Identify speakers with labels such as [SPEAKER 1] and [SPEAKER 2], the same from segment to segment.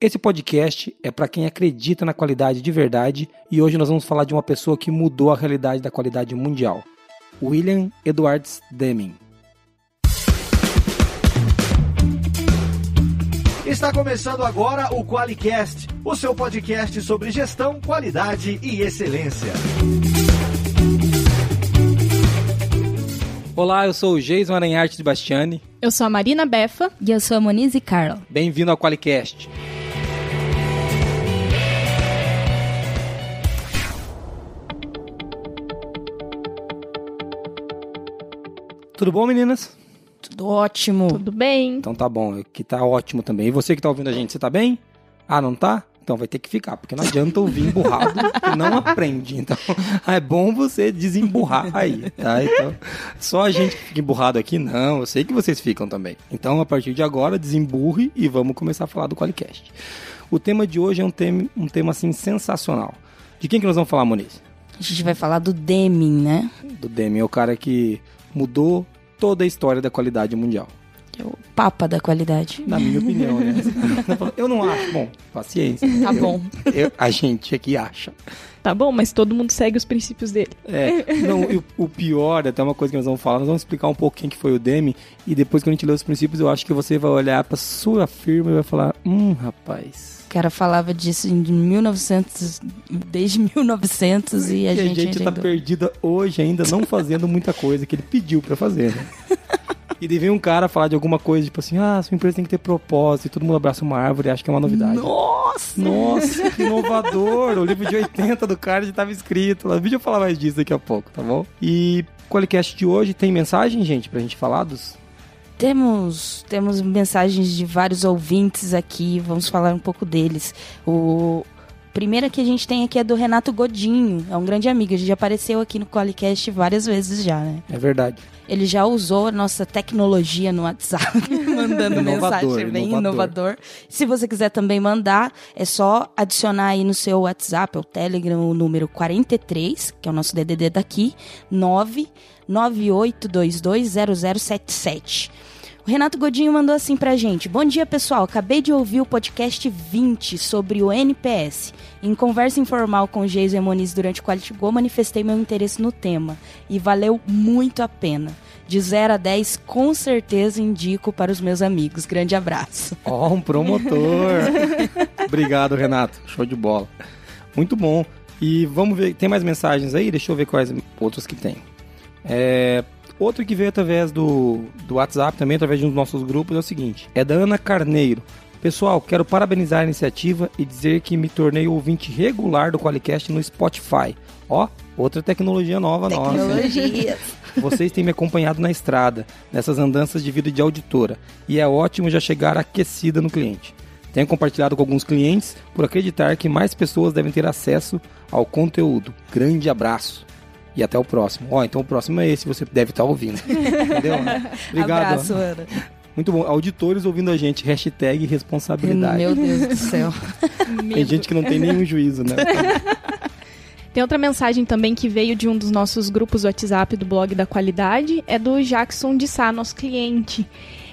[SPEAKER 1] Esse podcast é para quem acredita na qualidade de verdade e hoje nós vamos falar de uma pessoa que mudou a realidade da qualidade mundial. William Edwards Deming.
[SPEAKER 2] Está começando agora o QualiCast, o seu podcast sobre gestão, qualidade e excelência.
[SPEAKER 1] Olá, eu sou o Jason Aranharte de Bastiani.
[SPEAKER 3] Eu sou a Marina Befa.
[SPEAKER 4] E eu sou a Monize Carla.
[SPEAKER 1] Bem-vindo ao QualiCast. Tudo bom, meninas?
[SPEAKER 4] Tudo ótimo.
[SPEAKER 3] Tudo bem?
[SPEAKER 1] Então tá bom, que tá ótimo também. E você que tá ouvindo a gente, você tá bem? Ah, não tá? Então vai ter que ficar, porque não adianta ouvir emburrado que não aprende. Então é bom você desemburrar aí, tá? Então, só a gente que fica emburrado aqui, não. Eu sei que vocês ficam também. Então, a partir de agora, desemburre e vamos começar a falar do Qualicast. O tema de hoje é um tema, um tema assim sensacional. De quem que nós vamos falar, Moniz?
[SPEAKER 4] A gente vai falar do Deming, né?
[SPEAKER 1] Do Deming, é o cara que mudou toda a história da qualidade mundial.
[SPEAKER 4] É o papa da qualidade.
[SPEAKER 1] Na minha opinião, né? Eu não acho. Bom, paciência.
[SPEAKER 4] Tá bom.
[SPEAKER 1] Eu, a gente aqui acha.
[SPEAKER 3] Tá bom, mas todo mundo segue os princípios dele.
[SPEAKER 1] É, não, o, o pior, até uma coisa que nós vamos falar, nós vamos explicar um pouco quem que foi o Demi, e depois que a gente ler os princípios, eu acho que você vai olhar pra sua firma e vai falar, hum, rapaz...
[SPEAKER 4] O cara falava disso em 1900, desde 1900 e a
[SPEAKER 1] e
[SPEAKER 4] gente.
[SPEAKER 1] a gente tá perdida hoje ainda não fazendo muita coisa que ele pediu para fazer, né? E vem um cara falar de alguma coisa, tipo assim, ah, sua empresa tem que ter propósito, e todo mundo abraça uma árvore e acha que é uma novidade.
[SPEAKER 4] Nossa!
[SPEAKER 1] Nossa, que inovador! O livro de 80 do cara já estava escrito. O vídeo eu falar mais disso daqui a pouco, tá bom? E o Qualicast de hoje tem mensagem, gente, pra gente falar dos
[SPEAKER 4] temos, temos mensagens de vários ouvintes aqui, vamos falar um pouco deles. O primeiro que a gente tem aqui é do Renato Godinho, é um grande amigo, ele já apareceu aqui no Qualicast várias vezes já, né?
[SPEAKER 1] É verdade.
[SPEAKER 4] Ele já usou a nossa tecnologia no WhatsApp, mandando
[SPEAKER 1] Inovador,
[SPEAKER 4] mensagem bem
[SPEAKER 1] inovador.
[SPEAKER 4] inovador. Se você quiser também mandar, é só adicionar aí no seu WhatsApp, ou Telegram, o número 43, que é o nosso DDD daqui, 998220077. O Renato Godinho mandou assim pra gente: Bom dia, pessoal. Acabei de ouvir o podcast 20 sobre o NPS. Em conversa informal com e Moniz durante o Quality Go, manifestei meu interesse no tema. E valeu muito a pena. De 0 a 10, com certeza indico para os meus amigos. Grande abraço.
[SPEAKER 1] Ó, oh, um promotor. Obrigado, Renato. Show de bola. Muito bom. E vamos ver, tem mais mensagens aí? Deixa eu ver quais outros que tem. É, Outro que veio através do, do WhatsApp, também através de um dos nossos grupos, é o seguinte: é da Ana Carneiro. Pessoal, quero parabenizar a iniciativa e dizer que me tornei ouvinte regular do Qualicast no Spotify. Ó, outra tecnologia nova
[SPEAKER 4] Tecnologia.
[SPEAKER 1] nossa. Vocês têm me acompanhado na estrada, nessas andanças de vida de auditora, e é ótimo já chegar aquecida no cliente. Tenho compartilhado com alguns clientes por acreditar que mais pessoas devem ter acesso ao conteúdo. Grande abraço e até o próximo. Ó, então o próximo é esse, você deve estar ouvindo. Entendeu? Obrigado.
[SPEAKER 4] Abraço, Ana.
[SPEAKER 1] Muito bom. Auditores ouvindo a gente, hashtag responsabilidade.
[SPEAKER 4] Meu Deus do céu.
[SPEAKER 1] Tem gente que não tem nenhum juízo, né?
[SPEAKER 3] Tem outra mensagem também que veio de um dos nossos grupos do WhatsApp do blog da qualidade, é do Jackson de Sá, nosso cliente.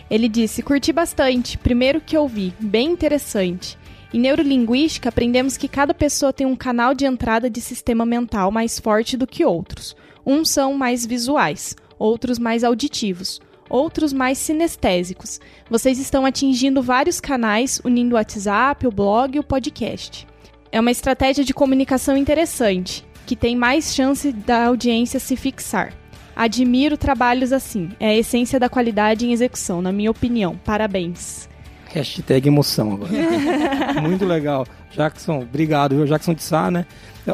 [SPEAKER 3] Ele disse: Curti bastante. Primeiro que ouvi, bem interessante. Em neurolinguística, aprendemos que cada pessoa tem um canal de entrada de sistema mental mais forte do que outros. Uns são mais visuais, outros mais auditivos, outros mais sinestésicos. Vocês estão atingindo vários canais, unindo o WhatsApp, o blog e o podcast. É uma estratégia de comunicação interessante, que tem mais chance da audiência se fixar. Admiro trabalhos assim. É a essência da qualidade em execução, na minha opinião. Parabéns.
[SPEAKER 1] Hashtag emoção agora. Muito legal. Jackson, obrigado, viu? Jackson de Sá, né?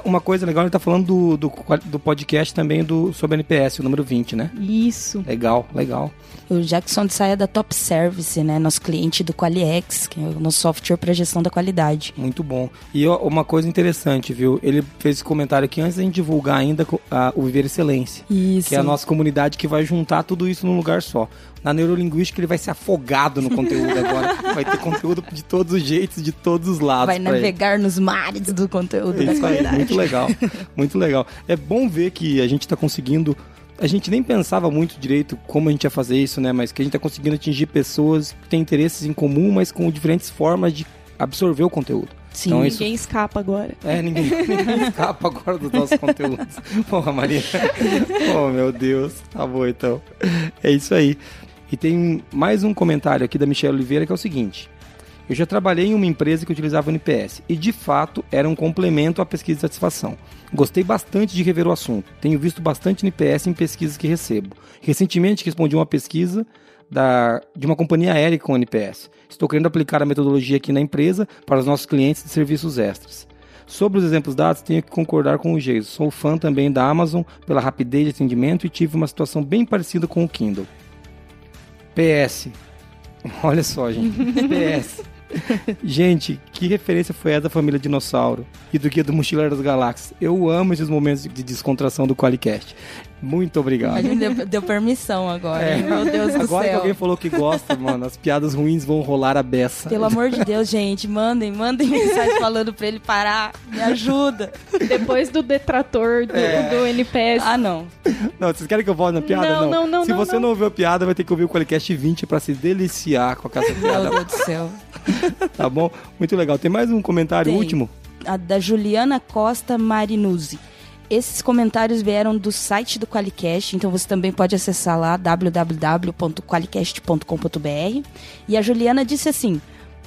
[SPEAKER 1] Uma coisa legal, ele tá falando do, do, do, podcast também do, sobre NPS, o número 20, né?
[SPEAKER 3] Isso.
[SPEAKER 1] Legal, legal.
[SPEAKER 4] O Jackson de Saia da Top Service, né? Nosso cliente do QualiX, que é o nosso software para gestão da qualidade.
[SPEAKER 1] Muito bom. E ó, uma coisa interessante, viu? Ele fez esse comentário aqui antes da gente divulgar ainda a, o Viver Excelência.
[SPEAKER 4] Isso.
[SPEAKER 1] Que é a nossa comunidade que vai juntar tudo isso num lugar só. Na neurolinguística ele vai ser afogado no conteúdo agora. Vai ter conteúdo de todos os jeitos, de todos os lados.
[SPEAKER 4] Vai navegar nos mares do conteúdo
[SPEAKER 1] É
[SPEAKER 4] da
[SPEAKER 1] isso aí, muito legal. Muito legal. É bom ver que a gente está conseguindo. A gente nem pensava muito direito como a gente ia fazer isso, né? Mas que a gente está conseguindo atingir pessoas que têm interesses em comum, mas com diferentes formas de absorver o conteúdo.
[SPEAKER 4] Sim.
[SPEAKER 1] Então, isso-
[SPEAKER 3] Ninguém escapa agora.
[SPEAKER 1] É, ninguém, ninguém escapa agora dos nossos conteúdos. Porra, Maria. Oh, meu Deus. Tá bom, então. É isso aí. E tem mais um comentário aqui da Michelle Oliveira que é o seguinte. Eu já trabalhei em uma empresa que utilizava o NPS e, de fato, era um complemento à pesquisa de satisfação. Gostei bastante de rever o assunto. Tenho visto bastante NPS em pesquisas que recebo. Recentemente respondi uma pesquisa da, de uma companhia aérea com NPS. Estou querendo aplicar a metodologia aqui na empresa para os nossos clientes de serviços extras. Sobre os exemplos dados, tenho que concordar com o Geiso. Sou fã também da Amazon pela rapidez de atendimento e tive uma situação bem parecida com o Kindle. PS. Olha só, gente. PS. Gente, que referência foi essa da família Dinossauro e do Guia do Mochileiro das Galáxias? Eu amo esses momentos de descontração do Qualicast. Muito
[SPEAKER 4] A
[SPEAKER 1] obrigado.
[SPEAKER 4] gente deu, deu permissão agora.
[SPEAKER 1] É.
[SPEAKER 4] Meu Deus do
[SPEAKER 1] Agora que alguém falou que gosta, mano, as piadas ruins vão rolar a beça.
[SPEAKER 4] Pelo amor de Deus, gente, mandem, mandem mensagem falando pra ele parar. Me ajuda.
[SPEAKER 3] Depois do detrator do,
[SPEAKER 1] É.
[SPEAKER 3] do NPS.
[SPEAKER 4] Ah, não.
[SPEAKER 1] Não, vocês querem que eu volte na piada?
[SPEAKER 3] Não, não, não,
[SPEAKER 1] Se
[SPEAKER 3] não,
[SPEAKER 1] você
[SPEAKER 3] não.
[SPEAKER 1] não ouviu a piada, vai ter que ouvir o Qualicast 20 pra se deliciar com essa
[SPEAKER 4] Meu
[SPEAKER 1] piada,
[SPEAKER 4] Deus do céu.
[SPEAKER 1] tá bom? Muito legal. Tem mais um comentário
[SPEAKER 4] Tem.
[SPEAKER 1] último?
[SPEAKER 4] A da Juliana Costa Marinuzzi. Esses comentários vieram do site do Qualicast, então você também pode acessar lá www.qualicast.com.br. E a Juliana disse assim: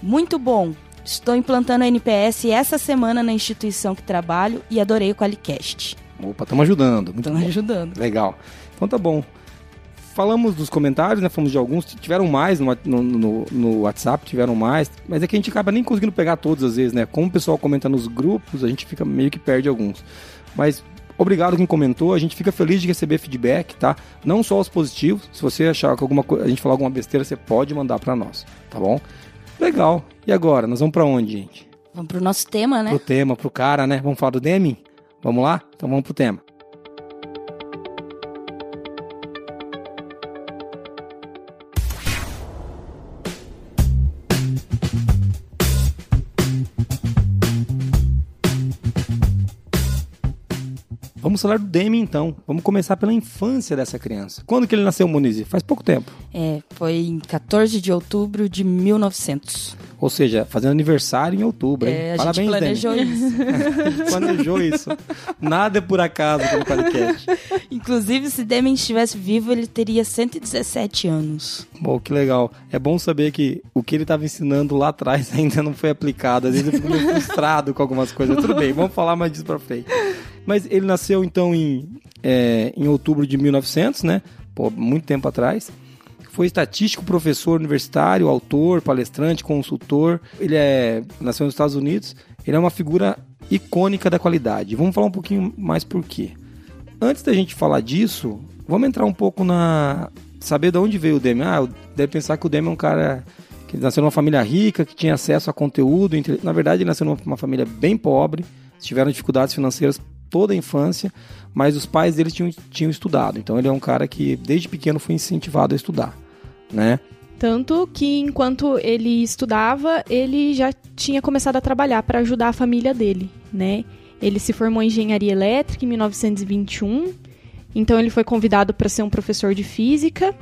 [SPEAKER 4] Muito bom, estou implantando a NPS essa semana na instituição que trabalho e adorei o Qualicast.
[SPEAKER 1] Opa, estamos ajudando. Bom.
[SPEAKER 4] ajudando.
[SPEAKER 1] Legal. Então tá bom. Falamos dos comentários, né? Falamos de alguns. Tiveram mais no, no, no- no WhatsApp, tiveram mais. Mas é que a gente acaba nem conseguindo pegar todos às vezes, né? Como o pessoal comenta nos grupos, a gente fica meio que perde alguns. Mas obrigado quem comentou. A gente fica feliz de receber feedback, tá? Não só os positivos. Se você achar que alguma coisa, a gente falar alguma besteira, você pode mandar pra nós, tá bom? Legal. E agora? Nós vamos pra onde, gente?
[SPEAKER 4] Vamos pro nosso tema, né?
[SPEAKER 1] Pro tema, pro cara, né? Vamos falar do Deming? Vamos lá? Então vamos pro tema. Vamos falar do Demi então. Vamos começar pela infância dessa criança. Quando que ele nasceu, Moniz? Faz pouco tempo.
[SPEAKER 4] É, foi em 14 de outubro de 1900.
[SPEAKER 1] Ou seja, fazendo aniversário em outubro. hein?
[SPEAKER 4] É, a
[SPEAKER 1] Parabéns,
[SPEAKER 4] gente planejou
[SPEAKER 1] Demi.
[SPEAKER 4] isso.
[SPEAKER 1] A gente planejou isso. Nada é por acaso no podcast.
[SPEAKER 4] Inclusive, se Demi estivesse vivo, ele teria 117 anos.
[SPEAKER 1] Bom, que legal. É bom saber que o que ele estava ensinando lá atrás ainda não foi aplicado. Às vezes eu fico meio frustrado com algumas coisas. Tudo bem, vamos falar mais disso pra frente. Mas ele nasceu então em, é, em outubro de 1900, né? Pô, muito tempo atrás. Foi estatístico, professor universitário, autor, palestrante, consultor. Ele é nasceu nos Estados Unidos. Ele é uma figura icônica da qualidade. Vamos falar um pouquinho mais por quê. Antes da gente falar disso, vamos entrar um pouco na. Saber de onde veio o Demi. Ah, deve pensar que o Demi é um cara que nasceu numa família rica, que tinha acesso a conteúdo. Na verdade, ele nasceu numa família bem pobre, tiveram dificuldades financeiras toda a infância, mas os pais dele tinham, tinham estudado. Então, ele é um cara que desde pequeno foi incentivado a estudar, né?
[SPEAKER 3] Tanto que enquanto ele estudava, ele já tinha começado a trabalhar para ajudar a família dele, né? Ele se formou em engenharia elétrica em 1921, então ele foi convidado para ser um professor de física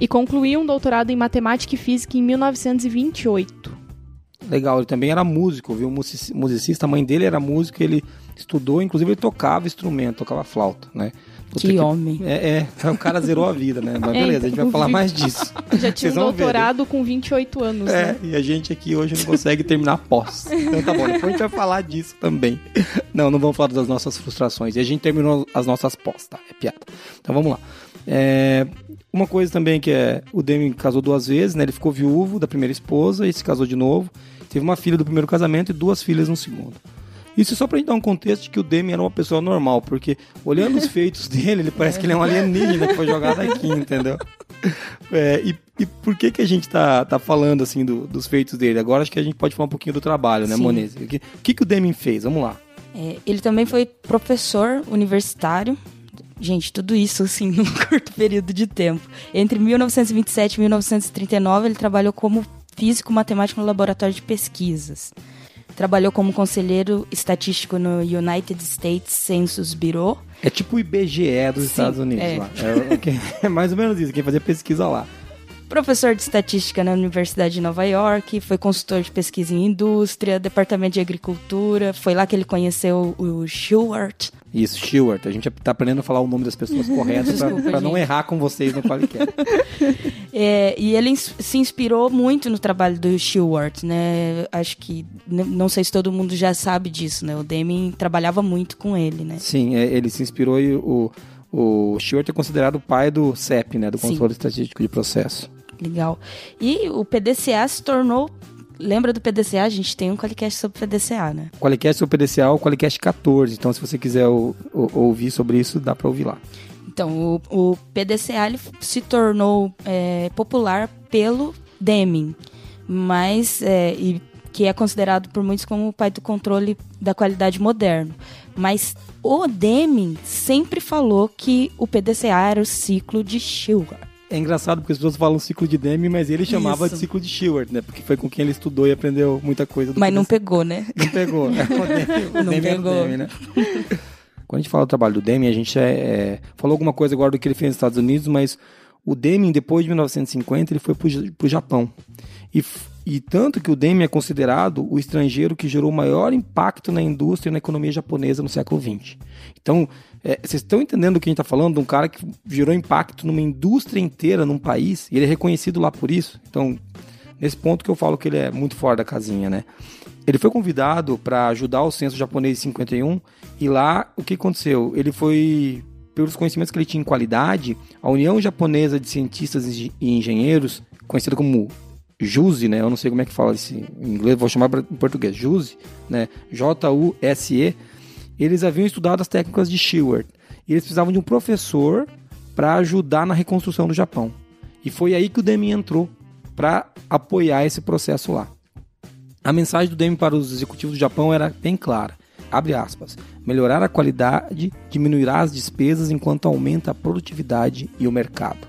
[SPEAKER 3] e concluiu um doutorado em matemática e física em 1928.
[SPEAKER 1] Legal, ele também era músico, viu? Musici- Musicista, a mãe dele era música, ele estudou, inclusive ele tocava instrumento, tocava flauta, né? Puta
[SPEAKER 4] Que homem.
[SPEAKER 1] É, é, o cara zerou a vida, né? Mas
[SPEAKER 3] É,
[SPEAKER 1] beleza, a gente vai
[SPEAKER 3] então,
[SPEAKER 1] falar
[SPEAKER 3] vi-
[SPEAKER 1] mais disso.
[SPEAKER 3] Já tinha um
[SPEAKER 1] vão ver,
[SPEAKER 3] doutorado com 28 anos,
[SPEAKER 1] É,
[SPEAKER 3] né?
[SPEAKER 1] e a gente aqui hoje não consegue terminar pós. Então tá bom, depois a gente vai falar disso também. Não, não vamos falar das nossas frustrações. E a gente terminou as nossas pós, tá? É piada. Então vamos lá. É, uma coisa também que é, o Demi casou duas vezes, né? Ele ficou viúvo da primeira esposa e se casou de novo. Teve uma filha do primeiro casamento e duas filhas no segundo. Isso só pra gente dar um contexto de que o Demi era uma pessoa normal, porque olhando os feitos dele, ele parece que ele é um alienígena que foi jogado aqui, entendeu? É, e, e por que que a gente tá, tá falando assim do- dos feitos dele? Agora acho que a gente pode falar um pouquinho do trabalho, né,
[SPEAKER 4] Sim.
[SPEAKER 1] Monese? O que, o que, que o Demi fez? Vamos lá.
[SPEAKER 4] É, ele também foi professor universitário. Gente, tudo isso assim num curto período de tempo. Entre 1927 e 1939, ele trabalhou como físico matemático no laboratório de pesquisas. Trabalhou como conselheiro estatístico no United States Census Bureau.
[SPEAKER 1] É tipo o IBGE dos
[SPEAKER 4] Sim,
[SPEAKER 1] Estados Unidos
[SPEAKER 4] é.
[SPEAKER 1] lá. É, é mais ou menos isso, quem fazia pesquisa lá.
[SPEAKER 4] Professor de estatística na Universidade de Nova York, foi consultor de pesquisa em indústria, departamento de agricultura, foi lá que ele conheceu o Stewart.
[SPEAKER 1] Isso, Stewart. A gente tá aprendendo a falar o nome das pessoas corretas para não errar com vocês no Qualicast.
[SPEAKER 4] é, e ele se inspirou muito no trabalho do Stewart, né? Acho que, não sei se todo mundo já sabe disso, né? O Deming trabalhava muito com ele, né?
[SPEAKER 1] Sim, é, ele se inspirou e o, o Stewart é considerado o pai do CEP, né? Do Controle Sim. Estatístico de Processo.
[SPEAKER 4] Legal. E o PDCA se tornou lembra do PDCA? A gente tem um Qualicast sobre PDCA, né?
[SPEAKER 1] Qualicast sobre PDCA é o Qualicast 14. Então, se você quiser o, o, ouvir sobre isso, dá para ouvir lá.
[SPEAKER 4] Então, o, o PDCA se tornou é, popular pelo Deming, mas é, e, que é considerado por muitos como o pai do controle da qualidade moderno. Mas o Deming sempre falou que o PDCA era o ciclo de Shewhart.
[SPEAKER 1] É engraçado porque as pessoas falam ciclo de Deming, mas ele chamava Isso. de ciclo de Sheward, né? Porque foi com quem ele estudou e aprendeu muita coisa.
[SPEAKER 4] mas não pegou, né?
[SPEAKER 1] Não pegou. É, o não pegou. Né? Quando a gente fala do trabalho do Deming, a gente é, é, falou alguma coisa agora do que ele fez nos Estados Unidos, mas o Deming, depois de 1950, ele foi para o Japão. E, e tanto que o Deming é considerado o estrangeiro que gerou maior impacto na indústria e na economia japonesa no século XX. Então, é, vocês estão entendendo o que a gente está falando? De um cara que gerou impacto numa indústria inteira, num país, e ele é reconhecido lá por isso. Então, nesse ponto que eu falo que ele é muito fora da casinha, né? Ele foi convidado para ajudar o censo japonês em 51, e lá o que aconteceu? Ele foi, pelos conhecimentos que ele tinha em qualidade, a União Japonesa de Cientistas e Engenheiros, conhecida como JUSE, né? Eu não sei como é que fala isso em inglês, vou chamar em português, JUSE, né? J-U-S-E eles haviam estudado as técnicas de Sheward e eles precisavam de um professor para ajudar na reconstrução do Japão. E foi aí que o Deming entrou para apoiar esse processo lá. A mensagem do Deming para os executivos do Japão era bem clara. Abre aspas. Melhorar a qualidade diminuirá as despesas enquanto aumenta a produtividade e o mercado.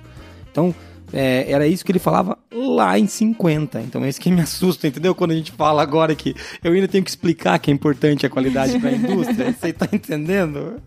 [SPEAKER 1] Então, é, era isso que ele falava lá em 50. Então é isso que me assusta, entendeu? Quando a gente fala agora que eu ainda tenho que explicar que é importante a qualidade para a indústria. Você está entendendo?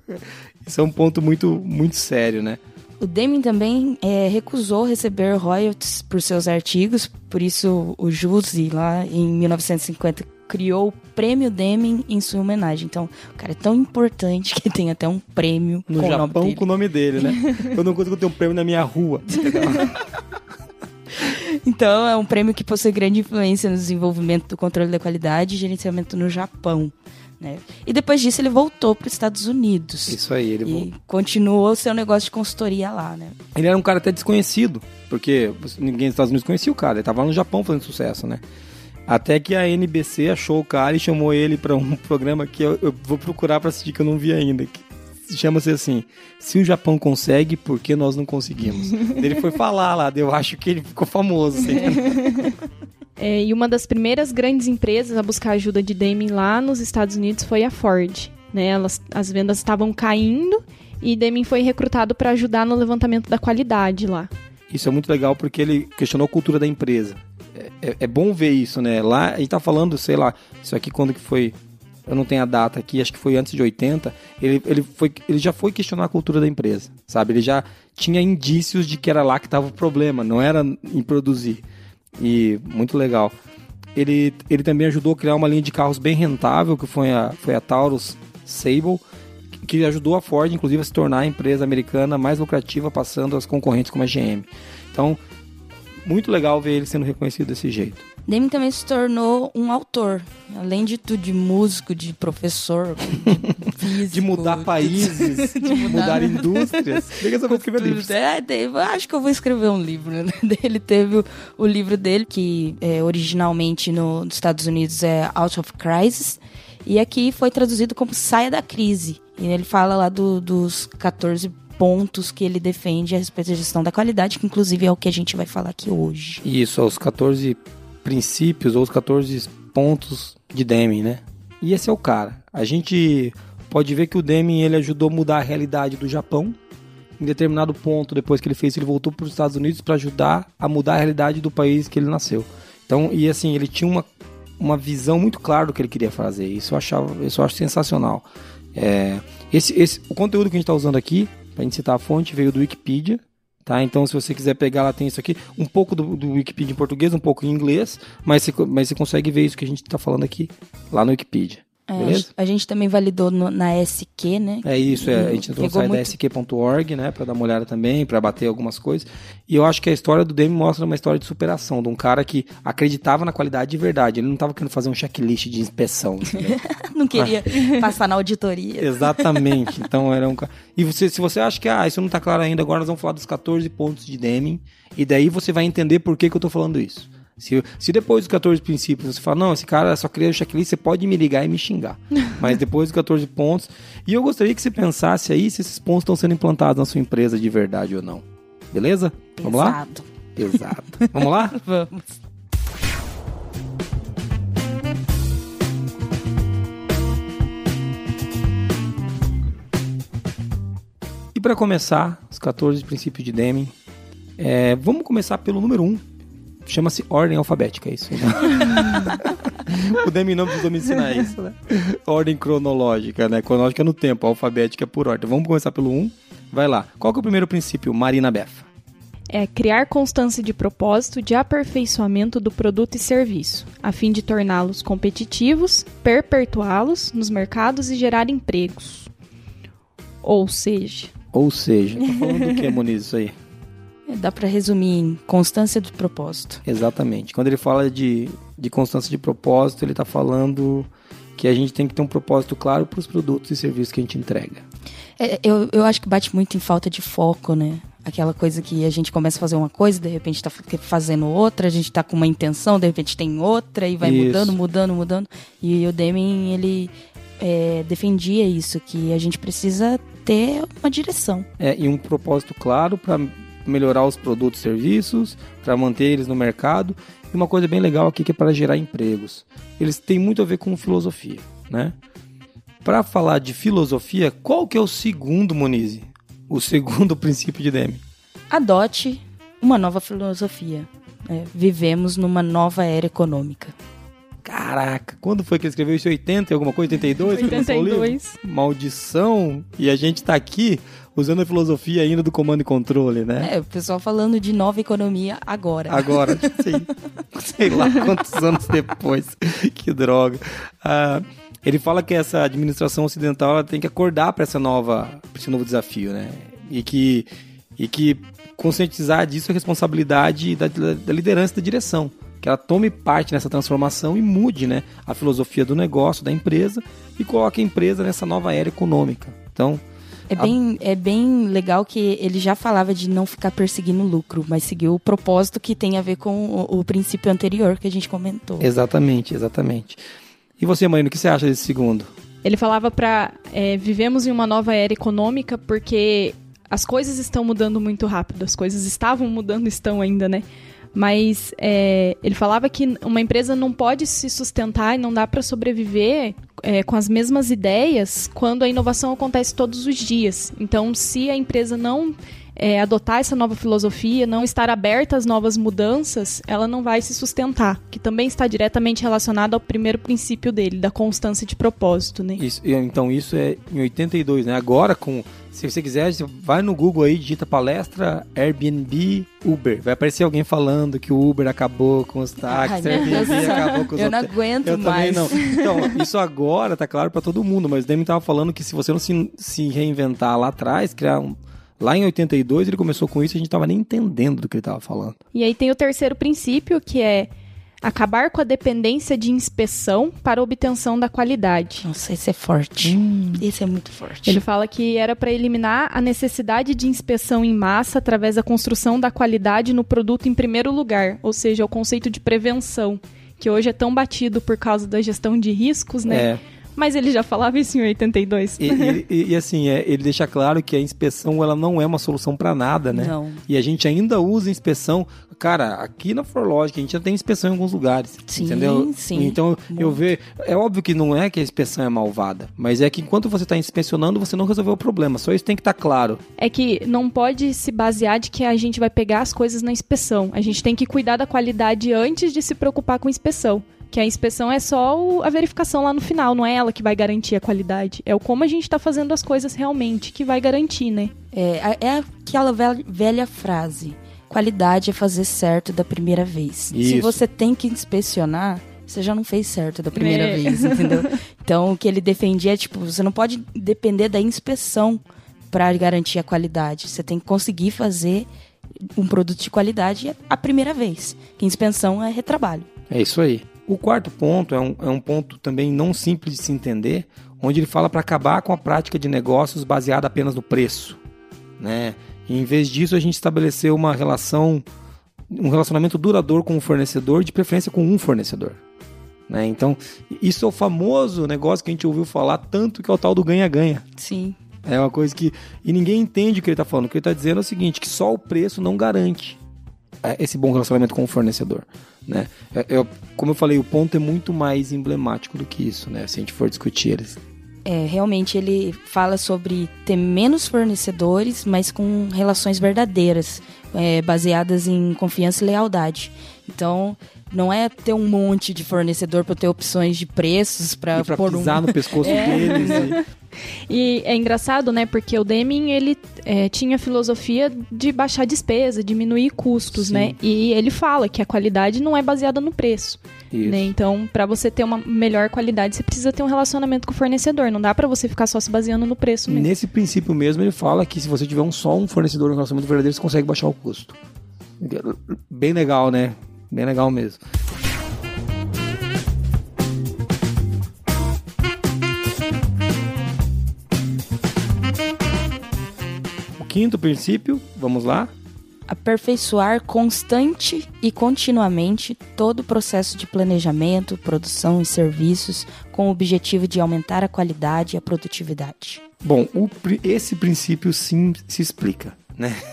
[SPEAKER 1] Isso é um ponto muito, muito sério, né?
[SPEAKER 4] O Deming também é, recusou receber royalties por seus artigos, por isso o Juse, lá em 1950, criou o prêmio Deming em sua homenagem. Então, o cara é tão importante que tem até um prêmio
[SPEAKER 1] no com Japão o nome com o nome dele, né? eu não consigo ter um prêmio na minha rua.
[SPEAKER 4] então, é um prêmio que possui grande influência no desenvolvimento do controle da qualidade e gerenciamento no Japão. Né? E depois disso ele voltou para os Estados Unidos.
[SPEAKER 1] Isso aí, ele
[SPEAKER 4] e
[SPEAKER 1] voltou.
[SPEAKER 4] continuou seu negócio de consultoria lá, né?
[SPEAKER 1] Ele era um cara até desconhecido, porque ninguém nos Estados Unidos conhecia o cara, ele estava no Japão fazendo sucesso, né? Até que a NBC achou o cara e chamou ele para um programa que eu, eu vou procurar para assistir que eu não vi ainda. Chama-se assim: Se o Japão consegue, por que nós não conseguimos? ele foi falar lá, eu acho que ele ficou famoso. Assim.
[SPEAKER 3] É, e uma das primeiras grandes empresas a buscar ajuda de Deming lá nos Estados Unidos foi a Ford. Né? Elas, as vendas estavam caindo e Deming foi recrutado para ajudar no levantamento da qualidade lá.
[SPEAKER 1] Isso é muito legal porque ele questionou a cultura da empresa é, é, bom ver isso, né? Lá gente tá falando, sei lá, isso aqui quando que foi. Eu não tenho a data aqui, acho que foi antes de 80. Ele, ele, foi, ele já foi questionar a cultura da empresa, sabe? Ele já tinha indícios de que era lá que estava o problema, não era em produzir. E muito legal. Ele, ele também ajudou a criar uma linha de carros bem rentável, que foi a, foi a Taurus Sable, que ajudou a Ford, inclusive, a se tornar a empresa americana mais lucrativa, passando as concorrentes como a GM. Então, muito legal ver ele sendo reconhecido desse jeito.
[SPEAKER 4] Deming também se tornou um autor, além de tudo, de músico, de professor, de físico.
[SPEAKER 1] de mudar países, de mudar, mudar indústrias. Diga só escrever livros.
[SPEAKER 4] É, acho que eu vou escrever um livro. Né? Ele teve o, o livro dele, que é, originalmente no, nos Estados Unidos é Out of Crisis, e aqui foi traduzido como Saia da Crise. E ele fala lá do, dos 14 pontos que ele defende a respeito da gestão da qualidade, que inclusive é o que a gente vai falar aqui hoje.
[SPEAKER 1] Isso, os 14 princípios ou os 14 pontos de Deming, né? E esse é o cara. A gente pode ver que o Deming ele ajudou a mudar a realidade do Japão. Em determinado ponto, depois que ele fez, ele voltou para os Estados Unidos para ajudar a mudar a realidade do país que ele nasceu. Então, e assim, ele tinha uma, uma visão muito clara do que ele queria fazer. Isso eu achava, isso eu acho sensacional. É, esse, esse, o conteúdo que a gente está usando aqui para a gente citar a fonte, veio do Wikipedia, Tá? Então, se você quiser pegar, lá tem isso aqui, um pouco do, do Wikipedia em português, um pouco em inglês, mas você, mas você consegue ver isso que a gente está falando aqui lá no Wikipedia.
[SPEAKER 4] É,
[SPEAKER 1] Beleza?
[SPEAKER 4] a gente também validou no- na SQ, né?
[SPEAKER 1] É isso, é, a gente entrou no site da
[SPEAKER 4] muito-
[SPEAKER 1] sk.org, né, pra dar uma olhada também, pra bater algumas coisas. E eu acho que a história do Demi mostra uma história de superação, de um cara que acreditava na qualidade de verdade. Ele não tava querendo fazer um checklist de inspeção?
[SPEAKER 4] Não queria passar na auditoria.
[SPEAKER 1] Exatamente. Então era um ca- E você, se você acha que ah, isso não tá claro ainda, agora nós vamos falar dos 14 pontos de Deming. E daí você vai entender por que, que eu tô falando isso. Se, se depois dos 14 princípios você fala, não, esse cara só cria o checklist, você pode me ligar e me xingar. Mas depois dos 14 pontos. E eu gostaria que você pensasse aí se esses pontos estão sendo implantados na sua empresa de verdade ou não. Beleza? Vamos lá?
[SPEAKER 4] Pesado.
[SPEAKER 1] Exato. Vamos lá?
[SPEAKER 4] Vamos.
[SPEAKER 1] E para começar, os 14 princípios de Deming, é, vamos começar pelo número 1. Chama-se ordem alfabética, é isso. né? o Deming não precisou me ensinar isso, né? Ordem cronológica, né? Cronológica no tempo, alfabética é por ordem. Vamos começar pelo 1. Vai lá. Qual que é o primeiro princípio, Marina Befa?
[SPEAKER 3] É criar constância de propósito de aperfeiçoamento do produto e serviço, a fim de torná-los competitivos, perpetuá-los nos mercados e gerar empregos. Ou seja,
[SPEAKER 1] Ou seja, tá falando do que, Moniz, isso aí?
[SPEAKER 4] Dá pra resumir em constância do propósito.
[SPEAKER 1] Exatamente. Quando ele fala de, de constância de propósito, ele está falando que a gente tem que ter um propósito claro para os produtos e serviços que a gente entrega.
[SPEAKER 4] É, eu, eu acho que bate muito em falta de foco, né? Aquela coisa que a gente começa a fazer uma coisa, de repente tá fa- fazendo outra, a gente tá com uma intenção, de repente tem outra, e vai
[SPEAKER 1] Isso.
[SPEAKER 4] mudando, mudando, mudando. E o Deming, ele é, defendia isso, que a gente precisa ter uma direção.
[SPEAKER 1] É, e um propósito claro para melhorar os produtos e serviços, para manter eles no mercado. E uma coisa bem legal aqui que é para gerar empregos. Eles têm muito a ver com filosofia, né? Para falar de filosofia, qual que é o segundo, Monize? O segundo princípio de Deming?
[SPEAKER 4] Adote uma nova filosofia. né? vivemos numa nova era econômica.
[SPEAKER 1] Caraca, quando foi que ele escreveu isso? 80 e alguma coisa? 82? que lançou o livro?
[SPEAKER 3] 82.
[SPEAKER 1] Maldição! E a gente tá aqui usando a filosofia ainda do comando e controle, né?
[SPEAKER 4] É, o pessoal falando de nova economia agora.
[SPEAKER 1] Agora, sei, sei lá quantos anos depois. Que droga. Ah, ele fala que essa administração ocidental ela tem que acordar para essa nova, pra esse novo desafio, né? E que, e que conscientizar disso é responsabilidade da, da liderança da direção. Que ela tome parte nessa transformação e mude né, a filosofia do negócio, da empresa, e coloque a empresa nessa nova era econômica. Então,
[SPEAKER 4] É bem, é bem legal que ele já falava de não ficar perseguindo lucro, mas seguiu o propósito que tem a ver com o, o princípio anterior que a gente comentou.
[SPEAKER 1] exatamente, exatamente. E você, Marina, o que você acha desse segundo?
[SPEAKER 3] Ele falava para vivemos em uma nova era econômica porque as coisas estão mudando muito rápido. As coisas estavam mudando, estão ainda, né? Mas é, ele falava que uma empresa não pode se sustentar e não dá para sobreviver é, com as mesmas ideias quando a inovação acontece todos os dias. Então, se a empresa não é, adotar essa nova filosofia, não estar aberta às novas mudanças, ela não vai se sustentar, que também está diretamente relacionado ao primeiro princípio dele, da constância de propósito, né?
[SPEAKER 1] Isso, então isso é em 82, né? Agora com se você quiser, você vai no Google aí, digita palestra Airbnb Uber. Vai aparecer alguém falando que o Uber acabou com os táxis,
[SPEAKER 4] Ai,
[SPEAKER 1] Airbnb acabou com os
[SPEAKER 4] Eu não
[SPEAKER 1] hotéis.
[SPEAKER 4] aguento
[SPEAKER 1] Eu
[SPEAKER 4] mais.
[SPEAKER 1] não. Então, isso agora tá claro pra todo mundo, mas o Demi tava falando que se você não se, se reinventar lá atrás, criar um Lá em 82 ele começou com isso e a gente tava nem entendendo do que ele tava falando.
[SPEAKER 3] E aí tem o terceiro princípio, que é acabar com a dependência de inspeção para obtenção da qualidade.
[SPEAKER 4] Nossa, esse é forte. Esse é muito forte.
[SPEAKER 3] Ele fala que era para eliminar a necessidade de inspeção em massa através da construção da qualidade no produto em primeiro lugar, ou seja, o conceito de prevenção, que hoje é tão batido por causa da gestão de riscos, né?
[SPEAKER 1] É.
[SPEAKER 3] Mas ele já falava isso em 82.
[SPEAKER 1] E, e- e- e, assim, é, ele deixa claro que a inspeção ela não é uma solução para nada, né?
[SPEAKER 4] Não.
[SPEAKER 1] E a gente ainda usa inspeção. Cara, aqui na Forlogic a gente já tem inspeção em alguns lugares.
[SPEAKER 4] Sim,
[SPEAKER 1] entendeu?
[SPEAKER 4] sim.
[SPEAKER 1] Então eu vejo. É óbvio que não é que a inspeção é malvada, mas é que enquanto você está inspecionando, você não resolveu o problema. Só isso tem que estar claro.
[SPEAKER 3] É que não pode se basear de que a gente vai pegar as coisas na inspeção. A gente tem que cuidar da qualidade antes de se preocupar com inspeção. Que a inspeção é só o- a verificação lá no final, não é ela que vai garantir a qualidade. É o como a gente está fazendo as coisas realmente que vai garantir, né?
[SPEAKER 4] É, é aquela vel- velha frase: qualidade é fazer certo da primeira vez. Se
[SPEAKER 1] Isso.
[SPEAKER 4] você tem que inspecionar, você já não fez certo da primeira
[SPEAKER 3] É.
[SPEAKER 4] vez, entendeu? Então, o que ele defendia é tipo: você não pode depender da inspeção para garantir a qualidade. Você tem que conseguir fazer um produto de qualidade a primeira vez. Que inspeção é retrabalho.
[SPEAKER 1] É isso aí. O quarto ponto é um, é um ponto também não simples de se entender, onde ele fala para acabar com a prática de negócios baseada apenas no preço. Né? E em vez disso, a gente estabeleceu uma relação, um relacionamento duradouro com o fornecedor, de preferência com um fornecedor. Né? Então, isso é o famoso negócio que a gente ouviu falar tanto que é o tal do ganha-ganha.
[SPEAKER 4] Sim.
[SPEAKER 1] É uma coisa que. E ninguém entende o que ele está falando. O que ele está dizendo é o seguinte: que só o preço não garante é, esse bom relacionamento com o fornecedor. Né? É- é- como eu falei, o ponto é muito mais emblemático do que isso, né? Se a gente for discutir eles.
[SPEAKER 4] É, realmente ele fala sobre ter menos fornecedores, mas com relações verdadeiras, é, baseadas em confiança e lealdade. Então, não é ter um monte de fornecedor para ter opções de preços para pôr um.
[SPEAKER 1] pisar no pescoço deles. e-
[SPEAKER 3] E é engraçado, né? Porque o Deming, ele é, tinha a filosofia de baixar despesa, diminuir custos,
[SPEAKER 1] Sim.
[SPEAKER 3] né? E ele fala que a qualidade não é baseada no preço. Né? Então, para você ter uma melhor qualidade, você precisa ter um relacionamento com o fornecedor. Não dá para você ficar só se baseando no preço mesmo.
[SPEAKER 1] Nesse princípio mesmo, ele fala que se você tiver um só um fornecedor no relacionamento verdadeiro, você consegue baixar o custo. Bem legal, né? Bem legal mesmo. Quinto princípio, vamos lá.
[SPEAKER 4] Aperfeiçoar constante e continuamente todo o processo de planejamento, produção e serviços com o objetivo de aumentar a qualidade e a produtividade.
[SPEAKER 1] Bom, o esse princípio sim se explica, né?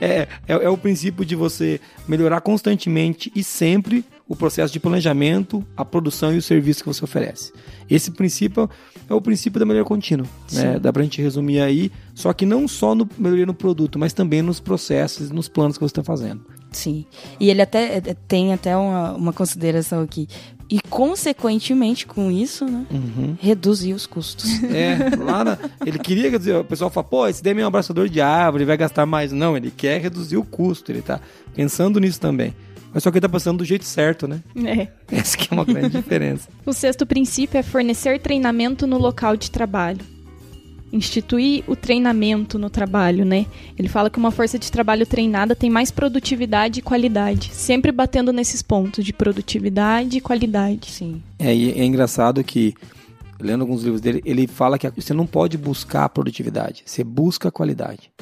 [SPEAKER 1] É, é, é o princípio de você melhorar constantemente e sempre o processo de planejamento, a produção e o serviço que você oferece. Esse princípio é o princípio da melhoria contínua. Né? Dá pra gente resumir aí, só que não só no melhoria no produto, mas também nos processos e nos planos que você está fazendo.
[SPEAKER 4] Sim. E ele até é, tem até uma, uma consideração aqui. E, consequentemente, com isso, né,
[SPEAKER 1] Uhum.
[SPEAKER 4] reduzir os custos.
[SPEAKER 1] É, lá na- ele queria, quer dizer, o pessoal fala, pô, esse Demi é um abraçador de árvore, vai gastar mais. Não, ele quer reduzir o custo, ele tá pensando nisso também. Mas só que ele tá pensando do jeito certo, né?
[SPEAKER 3] É.
[SPEAKER 1] Essa que é uma grande diferença.
[SPEAKER 3] O sexto princípio é fornecer treinamento no local de trabalho. Instituir o treinamento no trabalho, né? Ele fala que uma força de trabalho treinada tem mais produtividade e qualidade. Sempre batendo nesses pontos de produtividade e qualidade.
[SPEAKER 4] Sim.
[SPEAKER 1] É, e é engraçado que, lendo alguns livros dele, ele fala que você não pode buscar a produtividade, você busca a qualidade.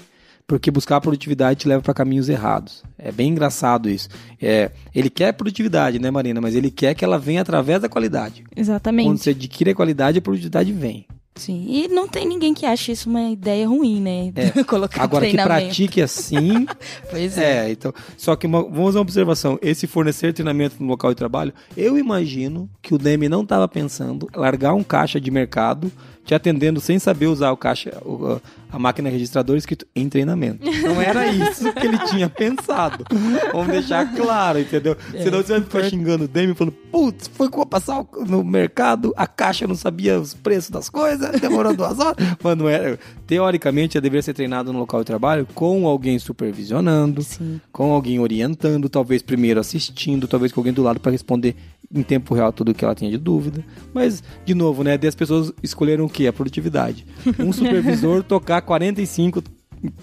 [SPEAKER 1] Porque buscar a produtividade te leva para caminhos errados. É bem engraçado isso. É, ele quer produtividade, né, Marina? Mas ele quer que ela venha através da qualidade. Quando
[SPEAKER 3] Exatamente.
[SPEAKER 1] você adquire a qualidade, a produtividade vem.
[SPEAKER 4] Sim. E não tem ninguém que ache isso uma ideia ruim, né? Colocar
[SPEAKER 1] É. Agora que pratique assim,
[SPEAKER 4] Pois é.
[SPEAKER 1] É, então. Só que uma- vamos fazer uma observação. Esse fornecer treinamento no local de trabalho, eu imagino que o Demi não estava pensando em largar um caixa de mercado te atendendo sem saber usar o caixa, o- a máquina registradora escrito em treinamento. Não era isso que ele tinha pensado. Vamos deixar claro, entendeu? Senão você vai ficar xingando o Demi falando, putz, foi com passar no mercado, a caixa não sabia os preços das coisas, demorou duas horas. Mas não era. Teoricamente, eu deveria ser treinado no local de trabalho com alguém supervisionando,
[SPEAKER 4] Sim.
[SPEAKER 1] com alguém orientando, talvez primeiro assistindo, talvez com alguém do lado para responder em tempo real tudo que ela tinha de dúvida. Mas, de novo, né? As pessoas escolheram o quê? A produtividade. Um supervisor tocar 45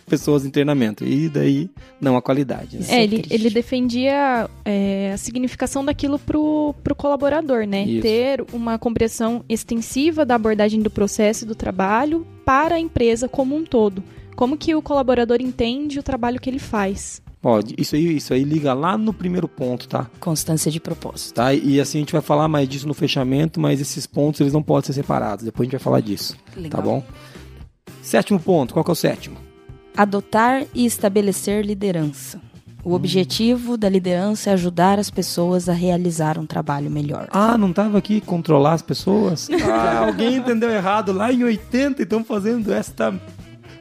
[SPEAKER 1] pessoas em treinamento. E daí, não a qualidade. né?
[SPEAKER 3] É,
[SPEAKER 4] é
[SPEAKER 3] ele, ele defendia é, a significação daquilo pro, pro colaborador, né?
[SPEAKER 1] Isso.
[SPEAKER 3] Ter uma compreensão extensiva da abordagem do processo e do trabalho para a empresa como um todo. Como que o colaborador entende o trabalho que ele faz.
[SPEAKER 1] Ó, isso aí, isso aí liga lá no primeiro ponto, tá?
[SPEAKER 4] Constância de propósito.
[SPEAKER 1] tá? E assim a gente vai falar mais disso no fechamento, mas esses pontos eles não podem ser separados. Depois a gente vai falar disso,
[SPEAKER 4] Legal.
[SPEAKER 1] tá bom? Sétimo ponto, qual que é o sétimo?
[SPEAKER 4] Adotar e estabelecer liderança. O objetivo da liderança é ajudar as pessoas a realizar um trabalho melhor.
[SPEAKER 1] Ah, não tava aqui controlar as pessoas? Ah, alguém entendeu errado lá em 80 e estão fazendo esta.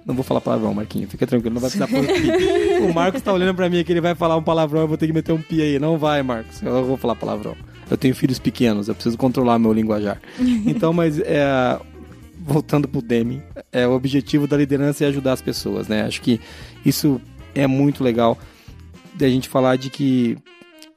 [SPEAKER 1] Não vou falar palavrão, Marquinho, fica tranquilo, não vai precisar pôr pi. O Marcos tá olhando pra mim aqui, ele vai falar um palavrão, eu vou ter que meter um pi aí. Não vai, Marcos, eu vou falar palavrão. Eu tenho filhos pequenos, eu preciso controlar meu linguajar. Então, mas é, voltando pro Deming, é, o objetivo da liderança é ajudar as pessoas, né? Acho que isso é muito legal da gente falar de que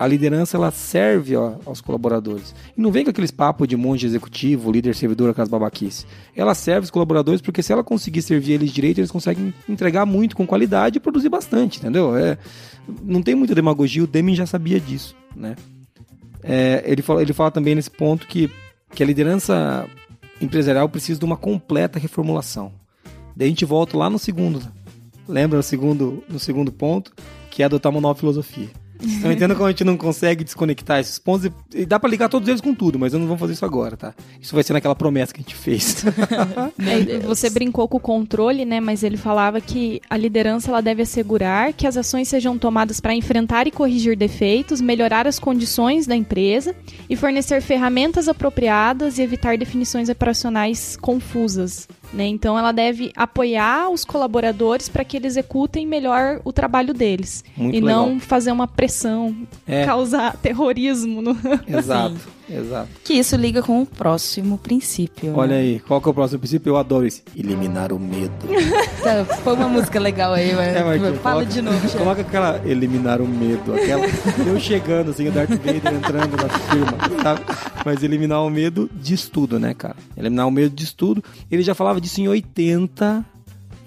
[SPEAKER 1] a liderança ela serve ó, aos colaboradores. E não vem com aqueles papos de monge executivo, líder servidor, aquelas babaquices. Ela serve os colaboradores porque se ela conseguir servir eles direito, eles conseguem entregar muito com qualidade e produzir bastante, entendeu? É, não tem muita demagogia, o Deming já sabia disso, né? É, ele, fala, ele fala também nesse ponto que, que a liderança empresarial precisa de uma completa reformulação. Daí a gente volta lá no segundo, lembra no segundo, no segundo ponto, que é adotar uma nova filosofia. Eu entendo como a gente não consegue desconectar esses pontos e, dá para ligar todos eles com tudo, mas eu não vou fazer isso agora, tá? Isso vai ser naquela promessa que a gente fez.
[SPEAKER 3] você brincou com o controle, né? Mas ele falava que a liderança ela deve assegurar que as ações sejam tomadas para enfrentar e corrigir defeitos, melhorar as condições da empresa e fornecer ferramentas apropriadas e evitar definições operacionais confusas. Né? Então ela deve apoiar os colaboradores para que eles executem melhor o trabalho deles. Muito e legal. não fazer uma pressão, é. causar terrorismo. No...
[SPEAKER 1] Exato. Exato.
[SPEAKER 4] Que isso liga com o próximo princípio.
[SPEAKER 1] Olha né? aí, qual que é o próximo princípio? Eu adoro esse. Eliminar o medo.
[SPEAKER 4] tá, foi uma música legal aí, mas, é, Martinho, fala coloca, de novo.
[SPEAKER 1] Coloca aquela eliminar o medo, aquela eu chegando assim, o Darth Vader entrando na firma, sabe? Mas eliminar o medo de estudo, né, cara? Eliminar o medo de estudo. Ele já falava disso em 80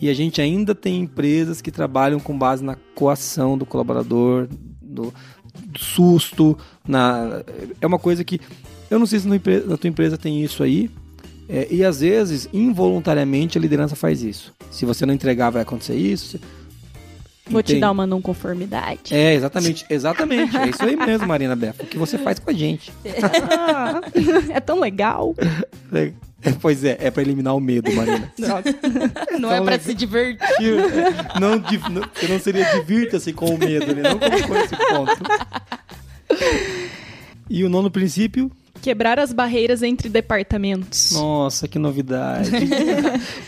[SPEAKER 1] e a gente ainda tem empresas que trabalham com base na coação do colaborador, do, susto, na é uma coisa que eu não sei se na, tua empresa tem isso aí. É, e às vezes, involuntariamente, a liderança faz isso. Se você não entregar, vai acontecer isso.
[SPEAKER 3] Vou Entende? te dar uma não conformidade.
[SPEAKER 1] É, exatamente, exatamente. É isso aí mesmo, Marina Befa. O que você faz com a gente.
[SPEAKER 3] é tão legal.
[SPEAKER 1] É, pois é, é pra eliminar o medo, Marina.
[SPEAKER 4] Não é pra se divertir.
[SPEAKER 1] Não, não, você não seria divirta-se com o medo, né? Não colocou esse ponto. E o nono princípio?
[SPEAKER 3] Quebrar as barreiras entre departamentos.
[SPEAKER 1] Nossa, que novidade.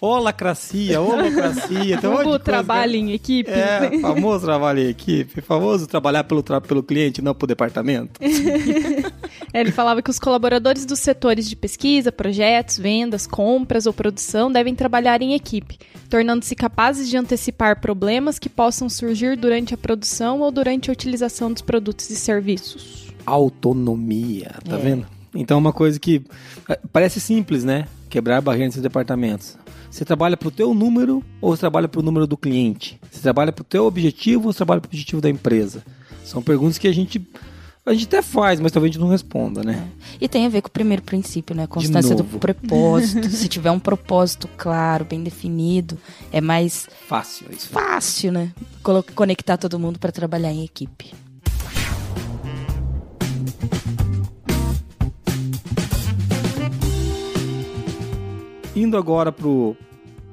[SPEAKER 1] ô lacracia, ô lacracia.
[SPEAKER 3] O trabalho coisa... em equipe.
[SPEAKER 1] É, famoso trabalho em equipe. Famoso trabalhar pelo, tra... pelo cliente, não pelo departamento.
[SPEAKER 3] é, ele falava que os colaboradores dos setores de pesquisa, projetos, vendas, compras ou produção devem trabalhar em equipe, tornando-se capazes de antecipar problemas que possam surgir durante a produção ou durante a utilização dos produtos e serviços
[SPEAKER 1] autonomia, tá é. vendo? Então é uma coisa que é, parece simples, né? Quebrar barreiras entre departamentos. Você trabalha para o teu número ou você trabalha para o número do cliente? Você trabalha para o teu objetivo ou você trabalha para o objetivo da empresa? São perguntas que a gente a gente até faz, mas talvez a gente não responda, né?
[SPEAKER 4] É. E tem a ver com o primeiro princípio, né? Constância do propósito. Se tiver um propósito claro, bem definido, é mais
[SPEAKER 1] fácil, é isso.
[SPEAKER 4] Fácil, né? Conectar todo mundo para trabalhar em equipe.
[SPEAKER 1] Indo agora pro,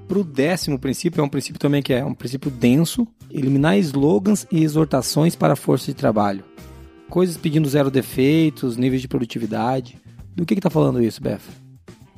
[SPEAKER 1] pro décimo princípio, é um princípio também que é um princípio denso, eliminar slogans e exortações para a força de trabalho. Coisas pedindo zero defeitos, níveis de produtividade. Do que está falando isso, Beth?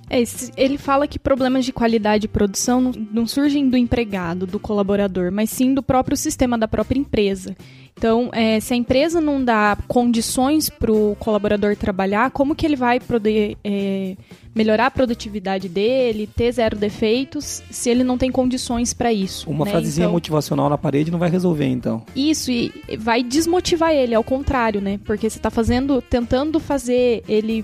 [SPEAKER 3] É, ele fala que problemas de qualidade de produção não, não surgem do empregado, do colaborador, mas sim do próprio sistema da própria empresa. Então, é, se a empresa não dá condições para o colaborador trabalhar, como que ele vai poder é, melhorar a produtividade dele, ter zero defeitos, se ele não tem condições para isso?
[SPEAKER 1] Uma
[SPEAKER 3] né?
[SPEAKER 1] frasezinha
[SPEAKER 3] então,
[SPEAKER 1] motivacional na parede não vai resolver, então.
[SPEAKER 3] Isso, e vai desmotivar ele, ao contrário, né? Porque você está fazendo, tentando fazer ele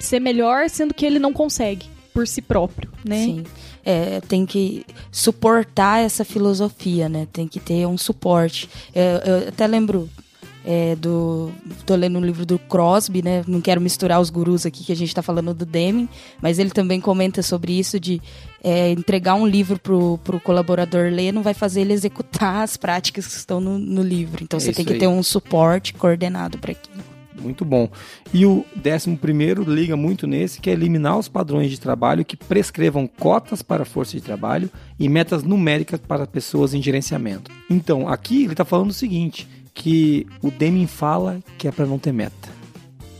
[SPEAKER 3] ser melhor, sendo que ele não consegue por si próprio, né?
[SPEAKER 4] Sim é, tem que suportar essa filosofia, né? Tem que ter um suporte. É, eu até lembro é, do. tô lendo um livro do Crosby, né? Não quero misturar os gurus aqui que a gente está falando do Deming, mas ele também comenta sobre isso de é, entregar um livro pro, pro colaborador ler não vai fazer ele executar as práticas que estão no, no livro. Então é você tem que aí. ter um suporte coordenado para aquilo.
[SPEAKER 1] Muito bom. E o décimo primeiro liga muito nesse, que é eliminar os padrões de trabalho que prescrevam cotas para a força de trabalho e metas numéricas para pessoas em gerenciamento. Então, aqui ele está falando o seguinte, que o Deming fala que é para não ter meta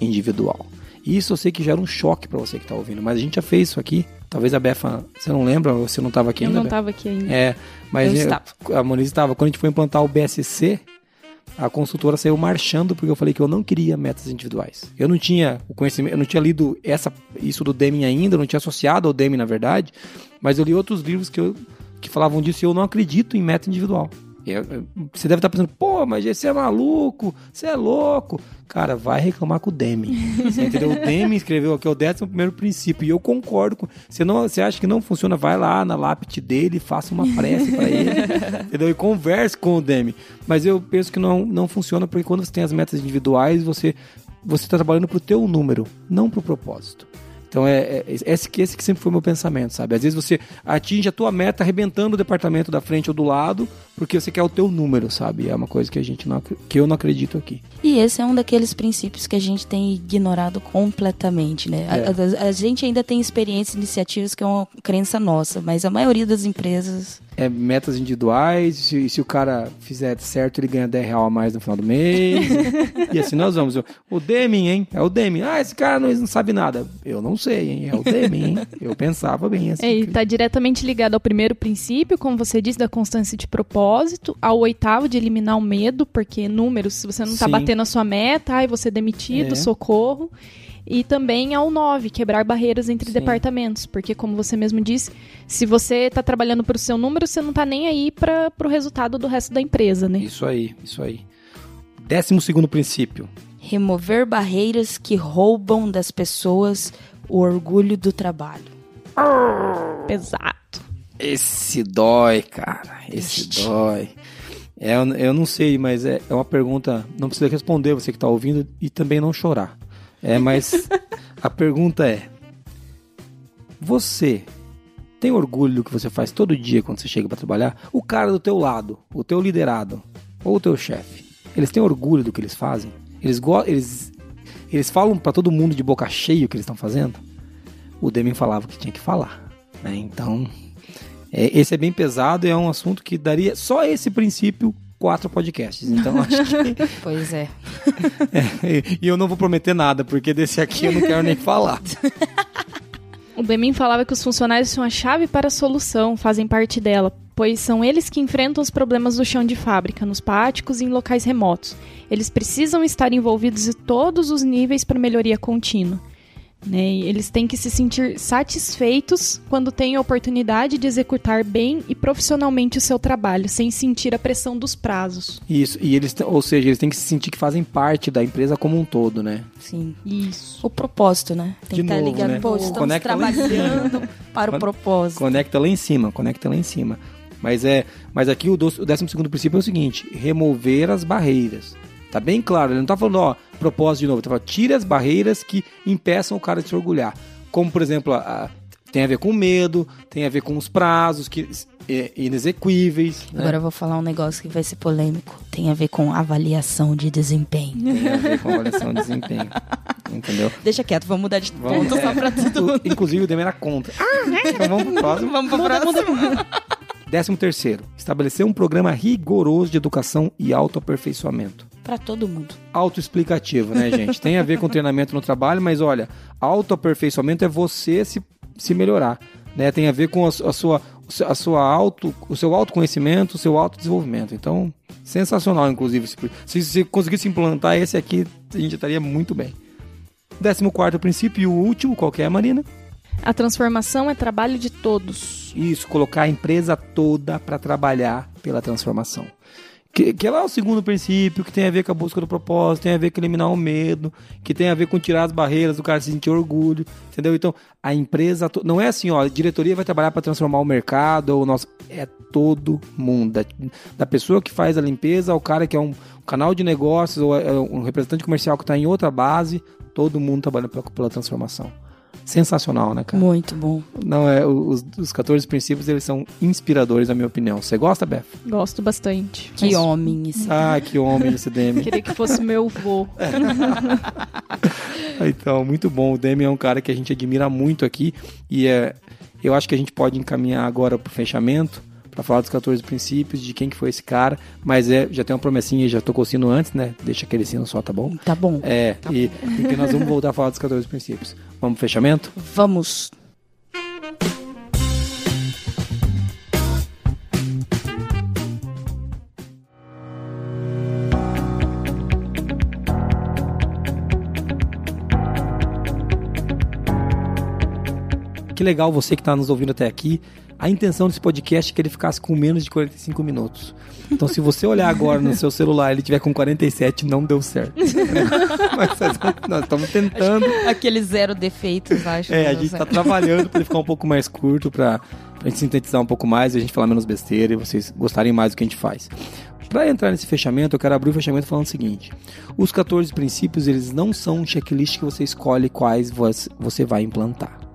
[SPEAKER 1] individual. E isso eu sei que gera um choque para você que está ouvindo, mas a gente já fez isso aqui. Talvez a Befa, você não lembra, você não estava aqui
[SPEAKER 3] eu
[SPEAKER 1] ainda?
[SPEAKER 3] Eu não estava aqui ainda.
[SPEAKER 1] É, mas eu a Moniz estava. Quando a gente foi implantar o BSC, a consultora saiu marchando porque eu falei que eu não queria metas individuais. Eu não tinha o conhecimento, eu não tinha lido essa, isso do Deming ainda, eu não tinha associado ao Deming na verdade, mas eu li outros livros que, eu, que falavam disso e eu não acredito em meta individual. Eu, eu, você deve estar pensando, pô, mas você é maluco, você é louco. Cara, vai reclamar com o Demi. Você entendeu? O Demi escreveu aqui o décimo primeiro princípio e eu concordo com. Você, não, você acha que não funciona? Vai lá na lápide dele, faça uma prece para ele, entendeu? E converse com o Demi. Mas eu penso que não, não funciona porque quando você tem as metas individuais, você você está trabalhando para o teu número, não para o propósito. Então é, é, esse, esse que sempre foi o meu pensamento, sabe? Às vezes você atinge a tua meta arrebentando o departamento da frente ou do lado, porque você quer o teu número, sabe? É uma coisa que a gente não, que eu não acredito aqui.
[SPEAKER 4] E esse é um daqueles princípios que a gente tem ignorado completamente, né? É. A, a, a, gente ainda tem experiências, iniciativas que é uma crença nossa, mas a maioria das empresas
[SPEAKER 1] é, metas individuais, se, se, o cara fizer certo, ele ganha 10 reais a mais no final do mês. e, assim nós vamos. O Deming, hein? É o Deming. Ah, esse cara não, não sabe nada. Eu não sei, hein? É o Deming, hein? Eu pensava bem assim.
[SPEAKER 3] É, e tá diretamente ligado ao primeiro princípio, como você disse, da constância de propósito, ao oitavo de eliminar o medo, porque números, se você não tá Sim. batendo a sua meta, ai, você é demitido, é. socorro. E também ao 9, quebrar barreiras entre Sim. departamentos. Porque, como você mesmo disse, se você está trabalhando para o seu número, você não está nem aí para o resultado do resto da empresa, né?
[SPEAKER 1] Isso aí, isso aí. Décimo segundo princípio.
[SPEAKER 4] Remover barreiras que roubam das pessoas o orgulho do trabalho.
[SPEAKER 3] Pesado.
[SPEAKER 1] Esse dói, cara. Esse Ixi. dói. É, eu não sei, mas é, é uma pergunta. Não precisa responder, você que está ouvindo, e também não chorar. É, mas a pergunta é: você tem orgulho do que você faz todo dia quando você chega para trabalhar? O cara do teu lado, o teu liderado ou o teu chefe, eles têm orgulho do que eles fazem? Eles eles eles falam para todo mundo de boca cheia o que eles estão fazendo? O Deming falava que tinha que falar, né? Então, é, esse é bem pesado e é um assunto que daria só esse princípio quatro podcasts. Então acho que.
[SPEAKER 4] Pois é.
[SPEAKER 1] é. E eu não vou prometer nada, porque desse aqui eu não quero nem falar.
[SPEAKER 3] O Bemin falava que os funcionários são a chave para a solução, fazem parte dela, pois são eles que enfrentam os problemas do chão de fábrica, nos páticos e em locais remotos. Eles precisam estar envolvidos em todos os níveis para melhoria contínua. Né? eles têm que se sentir satisfeitos quando têm a oportunidade de executar bem e profissionalmente o seu trabalho, sem sentir a pressão dos prazos.
[SPEAKER 1] Isso, e eles, ou seja, eles têm que se sentir que fazem parte da empresa como um todo, né?
[SPEAKER 4] Sim. Isso. O propósito, né? Tem de que estar ligado, né? pô, estamos conecta trabalhando para o propósito.
[SPEAKER 1] Conecta lá em cima, conecta lá em cima. Mas é, mas aqui o, o décimo segundo princípio é o seguinte: remover as barreiras. Tá bem claro, ele não tá falando, ó, propósito de novo, ele tá falando, tire as barreiras que impeçam o cara de se orgulhar. Como, por exemplo, a, a, tem a ver com medo, tem a ver com os prazos que é, inexequíveis.
[SPEAKER 4] Né? Agora eu vou falar um negócio que vai ser polêmico. Tem a ver com avaliação de desempenho.
[SPEAKER 1] Tem a ver com avaliação de desempenho. Entendeu?
[SPEAKER 4] Deixa quieto, vamos mudar de vamos, ponto é, só pra tudo.
[SPEAKER 1] Inclusive o Demi era contra. Ah, é? Então vamos pro próximo.
[SPEAKER 4] Vamos pro próximo.
[SPEAKER 1] Décimo terceiro, estabelecer um programa rigoroso de educação e autoaperfeiçoamento
[SPEAKER 4] para todo mundo.
[SPEAKER 1] Autoexplicativo, né, gente? Tem a ver com treinamento no trabalho, mas olha, autoaperfeiçoamento é você se, se melhorar, né? Tem a ver com a, a sua a sua auto, o seu autoconhecimento, o seu autodesenvolvimento. Então, sensacional, inclusive. Se você conseguisse implantar esse aqui, a gente estaria muito bem. Décimo quarto princípio e o último, qual é, Marina?
[SPEAKER 3] A transformação é trabalho de todos.
[SPEAKER 1] Isso, colocar a empresa toda para trabalhar pela transformação. Que, que é lá o segundo princípio, que tem a ver com a busca do propósito, tem a ver com eliminar o medo, que tem a ver com tirar as barreiras, do cara se sentir orgulho, entendeu? Então, a empresa, não é assim, ó, a diretoria vai trabalhar para transformar o mercado, ou nosso, é todo mundo, da, da, pessoa que faz a limpeza ao cara que é um, canal de negócios, ou é um representante comercial que está em outra base, todo mundo trabalhando pela, pela transformação sensacional, né, cara?
[SPEAKER 4] Muito bom.
[SPEAKER 1] Não, é, os, os 14 princípios, eles são inspiradores, na minha opinião. Você gosta, Beth?
[SPEAKER 3] Gosto bastante.
[SPEAKER 4] Que Mas... homem esse
[SPEAKER 1] Ah, que homem esse Demi.
[SPEAKER 3] Queria que fosse meu vô.
[SPEAKER 1] então, muito bom. O Demi é um cara que a gente admira muito aqui e é, eu acho que a gente pode encaminhar agora pro fechamento para falar dos 14 princípios, de quem que foi esse cara, mas é, já tem uma promessinha, já tocou o sino antes, né? Deixa aquele sino só, tá bom?
[SPEAKER 4] Tá bom.
[SPEAKER 1] É,
[SPEAKER 4] tá
[SPEAKER 1] e porque nós vamos voltar a falar dos 14 princípios. Vamos pro fechamento?
[SPEAKER 4] Vamos.
[SPEAKER 1] Que legal você que está nos ouvindo até aqui. A intenção desse podcast é que ele ficasse com menos de 45 minutos. Então, se você olhar agora no seu celular e ele tiver com 47, não deu certo. Mas nós estamos tentando.
[SPEAKER 4] Aqueles zero defeitos, acho.
[SPEAKER 1] É, a gente está trabalhando para ele ficar um pouco mais curto, para a gente sintetizar um pouco mais e a gente falar menos besteira e vocês gostarem mais do que a gente faz. Para entrar nesse fechamento, eu quero abrir o fechamento falando o seguinte: os 14 princípios, eles não são um checklist que você escolhe quais você vai implantar.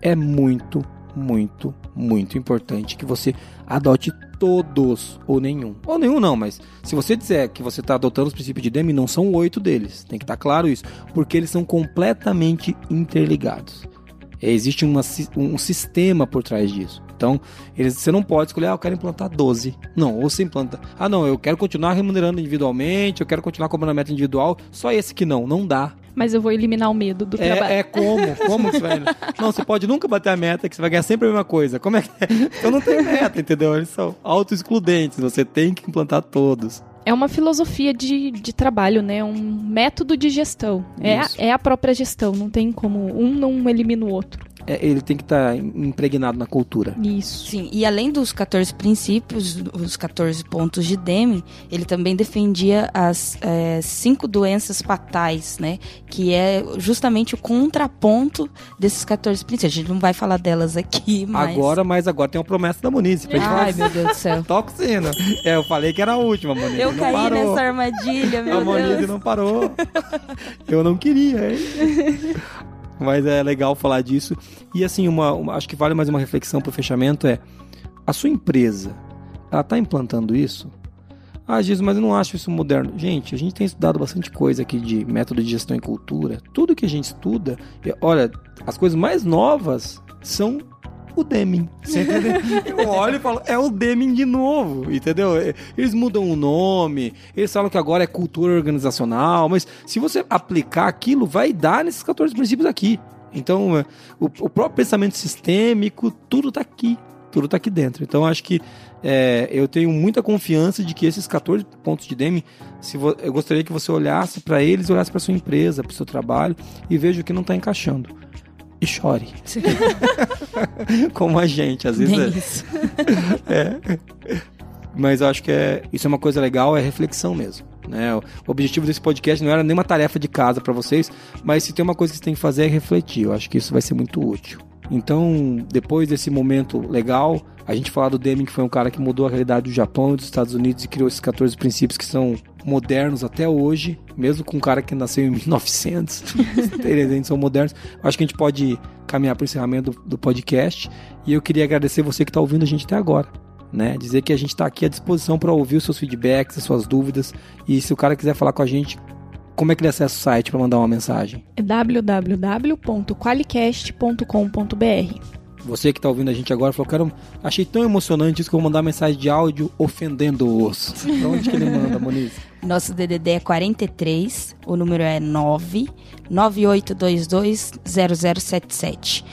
[SPEAKER 1] É muito, muito, muito importante que você adote todos ou nenhum. Ou nenhum não, mas se você disser que você está adotando os princípios de Demi, não são oito deles. Tem que estar tá claro isso, porque eles são completamente interligados. Existe uma, um sistema por trás disso. Então, eles, você não pode escolher, ah, eu quero implantar 12. Não, ou você implanta, ah, não, eu quero continuar remunerando individualmente, eu quero continuar cobrando a meta individual, só esse que não, não dá.
[SPEAKER 3] Mas eu vou eliminar o medo do
[SPEAKER 1] é,
[SPEAKER 3] trabalho.
[SPEAKER 1] É como? Como que você vai. Não, você pode nunca bater a meta, que você vai ganhar sempre a mesma coisa. Como é que é? Então não tem meta, entendeu? Eles são auto-excludentes, você tem que implantar todos
[SPEAKER 3] é uma filosofia de, de trabalho, né? Um método de gestão. É, é a própria gestão, não tem como um não elimina o outro
[SPEAKER 1] é, ele tem que estar tá impregnado na cultura.
[SPEAKER 3] Isso.
[SPEAKER 4] Sim, e além dos 14 princípios, os 14 pontos de Deming, ele também defendia as é, cinco doenças fatais, né? Que é justamente o contraponto desses 14 princípios. A gente não vai falar delas aqui, mas...
[SPEAKER 1] Agora, mas agora tem uma promessa da Muniz.
[SPEAKER 4] Ai, meu Deus do céu.
[SPEAKER 1] Toxina. É, eu falei que era a última, Muniz.
[SPEAKER 4] Eu caí parou. nessa armadilha, meu
[SPEAKER 1] a
[SPEAKER 4] Deus. A
[SPEAKER 1] Muniz não parou. eu não queria, hein? Mas é legal falar disso. E assim, uma, uma acho que vale mais uma reflexão para o fechamento é a sua empresa, ela está implantando isso? Ah, Jesus, mas eu não acho isso moderno. Gente, a gente tem estudado bastante coisa aqui de método de gestão e cultura. Tudo que a gente estuda, olha, as coisas mais novas são o Deming. Eu olho e falo, é o Deming de novo, entendeu? Eles mudam o nome, eles falam que agora é cultura organizacional, mas se você aplicar aquilo, vai dar nesses 14 princípios aqui. Então, é, o, o próprio pensamento sistêmico, tudo está aqui. Tudo está aqui dentro. Então, acho que é, eu tenho muita confiança de que esses 14 pontos de Deming, se eu gostaria que você olhasse para eles, olhasse para sua empresa, para o seu trabalho e veja o que não está encaixando e chore. Como a gente, às vezes. É. Isso. é. Mas eu acho que é, isso é uma coisa legal, é reflexão mesmo. Né? O objetivo desse podcast não era nenhuma tarefa de casa para vocês, mas se tem uma coisa que você tem que fazer é refletir. Eu acho que isso vai ser muito útil. Então, depois desse momento legal, a gente falar do Deming, que foi um cara que mudou a realidade do Japão e dos Estados Unidos e criou esses 14 princípios que são modernos até hoje, mesmo com um cara que nasceu em 1900, eles são modernos. Acho que a gente pode caminhar para o encerramento do, do podcast e eu queria agradecer você que está ouvindo a gente até agora. Né? Dizer que a gente está aqui à disposição para ouvir os seus feedbacks, as suas dúvidas. E se o cara quiser falar com a gente, como é que ele acessa o site para mandar uma mensagem?
[SPEAKER 3] É www.qualicast.com.br
[SPEAKER 1] você que está ouvindo a gente agora falou, cara, achei tão emocionante isso que eu vou mandar mensagem de áudio ofendendo-os. Pra onde que ele manda, Moniz?
[SPEAKER 4] Nosso DDD é 43, o número é 9 98220077.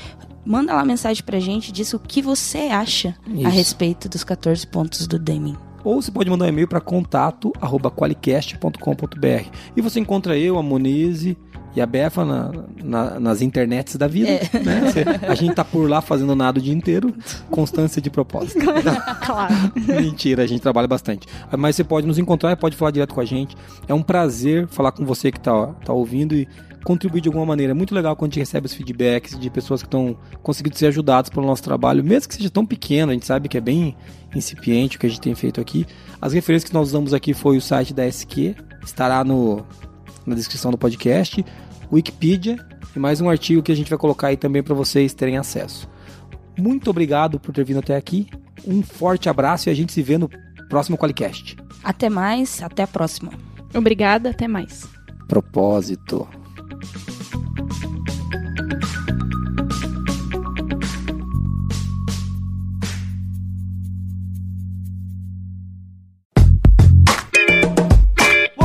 [SPEAKER 4] Manda lá mensagem pra gente, diz o que você acha isso. a respeito dos 14 pontos do Deming
[SPEAKER 1] ou você pode mandar um e-mail para contato@qualicast.com.br. E você encontra eu, a Monize e a Befa na, na, nas internets da vida. É. Né? a gente tá por lá fazendo nada o dia inteiro. Constância de propósito.
[SPEAKER 3] claro.
[SPEAKER 1] Mentira, a gente trabalha bastante. Mas você pode nos encontrar, pode falar direto com a gente. É um prazer falar com você que tá, tá ouvindo e contribuir de alguma maneira. É muito legal quando a gente recebe os feedbacks de pessoas que estão conseguindo ser ajudadas pelo nosso trabalho, mesmo que seja tão pequeno, a gente sabe que é bem incipiente o que a gente tem feito aqui. As referências que nós usamos aqui foi o site da SQ, estará no, na descrição do podcast. Wikipedia e mais um artigo que a gente vai colocar aí também para vocês terem acesso. Muito obrigado por ter vindo até aqui. Um forte abraço e a gente se vê no próximo Qualicast.
[SPEAKER 4] Até mais, até a próxima.
[SPEAKER 3] Obrigada, até mais.
[SPEAKER 1] Propósito.